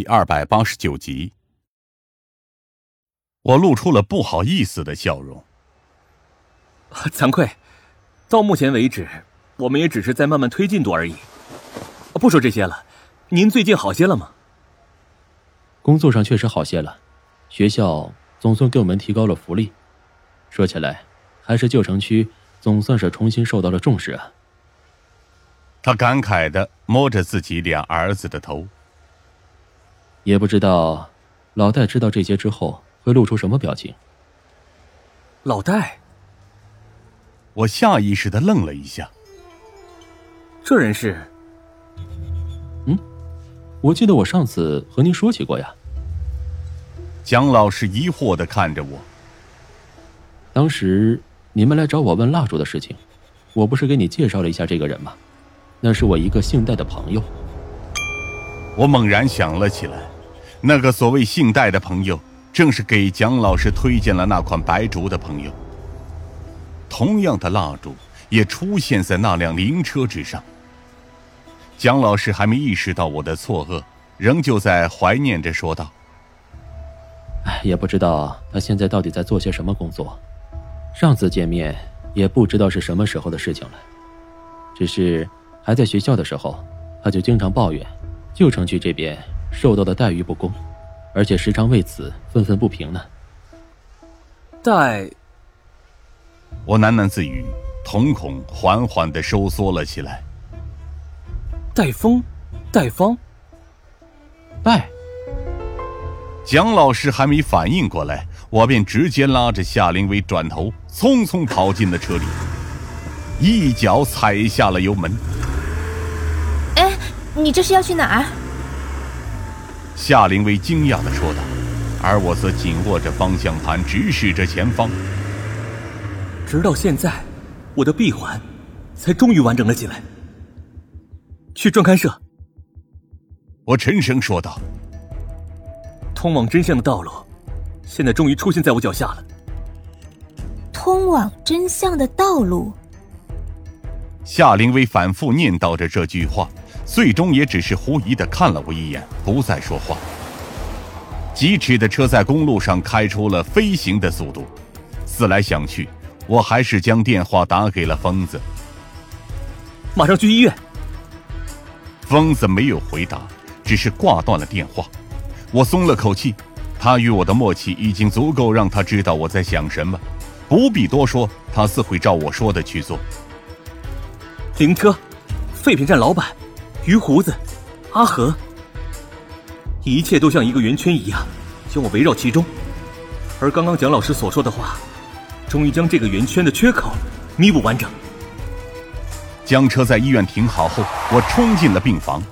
第二百八十九集。我露出了不好意思的笑容。惭愧，到目前为止，我们也只是在慢慢推进度而已。不说这些了，您最近好些了吗？工作上确实好些了，学校总算给我们提高了福利。说起来，还是旧城区总算是重新受到了重视啊。他感慨的摸着自己俩儿子的头。也不知道，老戴知道这些之后会露出什么表情。老戴，我下意识的愣了一下。这人是？嗯，我记得我上次和您说起过呀。蒋老师疑惑的看着我。当时你们来找我问蜡烛的事情，我不是给你介绍了一下这个人吗？那是我一个姓戴的朋友。我猛然想了起来，那个所谓姓戴的朋友，正是给蒋老师推荐了那款白烛的朋友。同样的蜡烛也出现在那辆灵车之上。蒋老师还没意识到我的错愕，仍旧在怀念着说道：“哎，也不知道他现在到底在做些什么工作。上次见面也不知道是什么时候的事情了，只是还在学校的时候，他就经常抱怨。”旧城区这边受到的待遇不公，而且时常为此愤愤不平呢。戴，我喃喃自语，瞳孔缓缓的收缩了起来。戴风，戴方，拜。蒋老师还没反应过来，我便直接拉着夏灵薇转头，匆匆跑进了车里，一脚踩下了油门。你这是要去哪儿？夏灵薇惊讶的说道，而我则紧握着方向盘，直视着前方。直到现在，我的闭环才终于完整了起来。去专刊社。我沉声说道。通往真相的道路，现在终于出现在我脚下了。通往真相的道路。夏灵薇反复念叨着这句话。最终也只是狐疑的看了我一眼，不再说话。疾驰的车在公路上开出了飞行的速度。思来想去，我还是将电话打给了疯子。马上去医院。疯子没有回答，只是挂断了电话。我松了口气，他与我的默契已经足够让他知道我在想什么，不必多说，他自会照我说的去做。灵车，废品站老板。鱼胡子，阿和，一切都像一个圆圈一样，将我围绕其中。而刚刚蒋老师所说的话，终于将这个圆圈的缺口弥补完整。将车在医院停好后，我冲进了病房。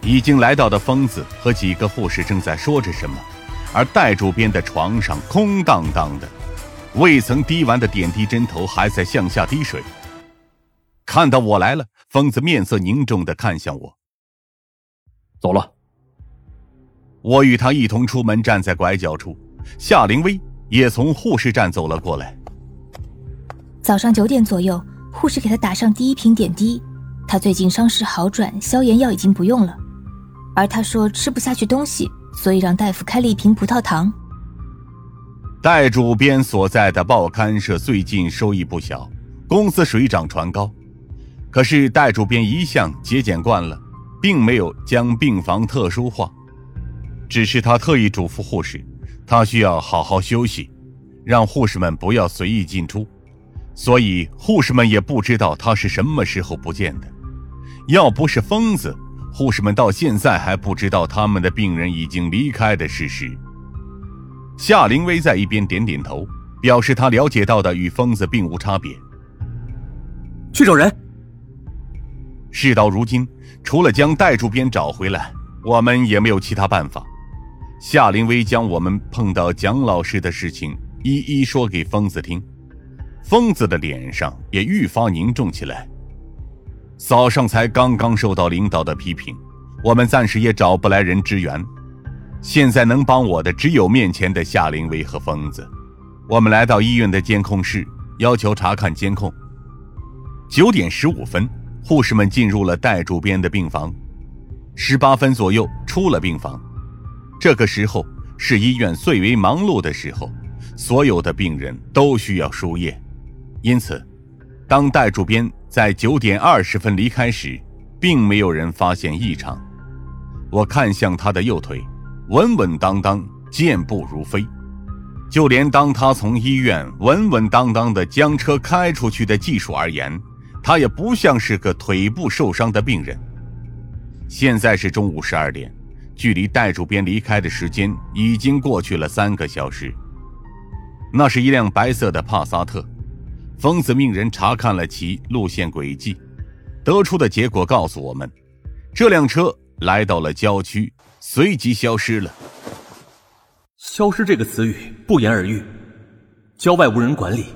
已经来到的疯子和几个护士正在说着什么，而戴主编的床上空荡荡的，未曾滴完的点滴针头还在向下滴水。看到我来了，疯子面色凝重的看向我。走了。我与他一同出门，站在拐角处。夏灵薇也从护士站走了过来。早上九点左右，护士给他打上第一瓶点滴。他最近伤势好转，消炎药已经不用了。而他说吃不下去东西，所以让大夫开了一瓶葡萄糖。戴主编所在的报刊社最近收益不小，公司水涨船高。可是戴主编一向节俭惯了。并没有将病房特殊化，只是他特意嘱咐护士，他需要好好休息，让护士们不要随意进出，所以护士们也不知道他是什么时候不见的。要不是疯子，护士们到现在还不知道他们的病人已经离开的事实。夏灵薇在一边点点头，表示他了解到的与疯子并无差别。去找人。事到如今。除了将戴主编找回来，我们也没有其他办法。夏灵薇将我们碰到蒋老师的事情一一说给疯子听，疯子的脸上也愈发凝重起来。早上才刚刚受到领导的批评，我们暂时也找不来人支援，现在能帮我的只有面前的夏灵薇和疯子。我们来到医院的监控室，要求查看监控。九点十五分。护士们进入了戴主编的病房，十八分左右出了病房。这个时候是医院最为忙碌的时候，所有的病人都需要输液，因此，当戴主编在九点二十分离开时，并没有人发现异常。我看向他的右腿，稳稳当当，健步如飞。就连当他从医院稳稳当当的将车开出去的技术而言，他也不像是个腿部受伤的病人。现在是中午十二点，距离戴主编离开的时间已经过去了三个小时。那是一辆白色的帕萨特，疯子命人查看了其路线轨迹，得出的结果告诉我们，这辆车来到了郊区，随即消失了。消失这个词语不言而喻，郊外无人管理，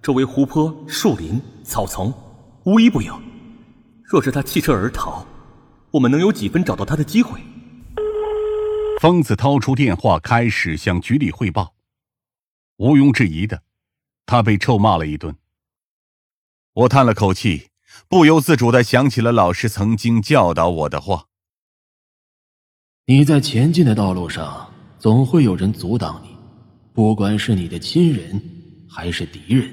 周围湖泊、树林、草丛，无一不有。若是他弃车而逃，我们能有几分找到他的机会？疯子掏出电话，开始向局里汇报。毋庸置疑的，他被臭骂了一顿。我叹了口气，不由自主的想起了老师曾经教导我的话：你在前进的道路上。总会有人阻挡你，不管是你的亲人还是敌人。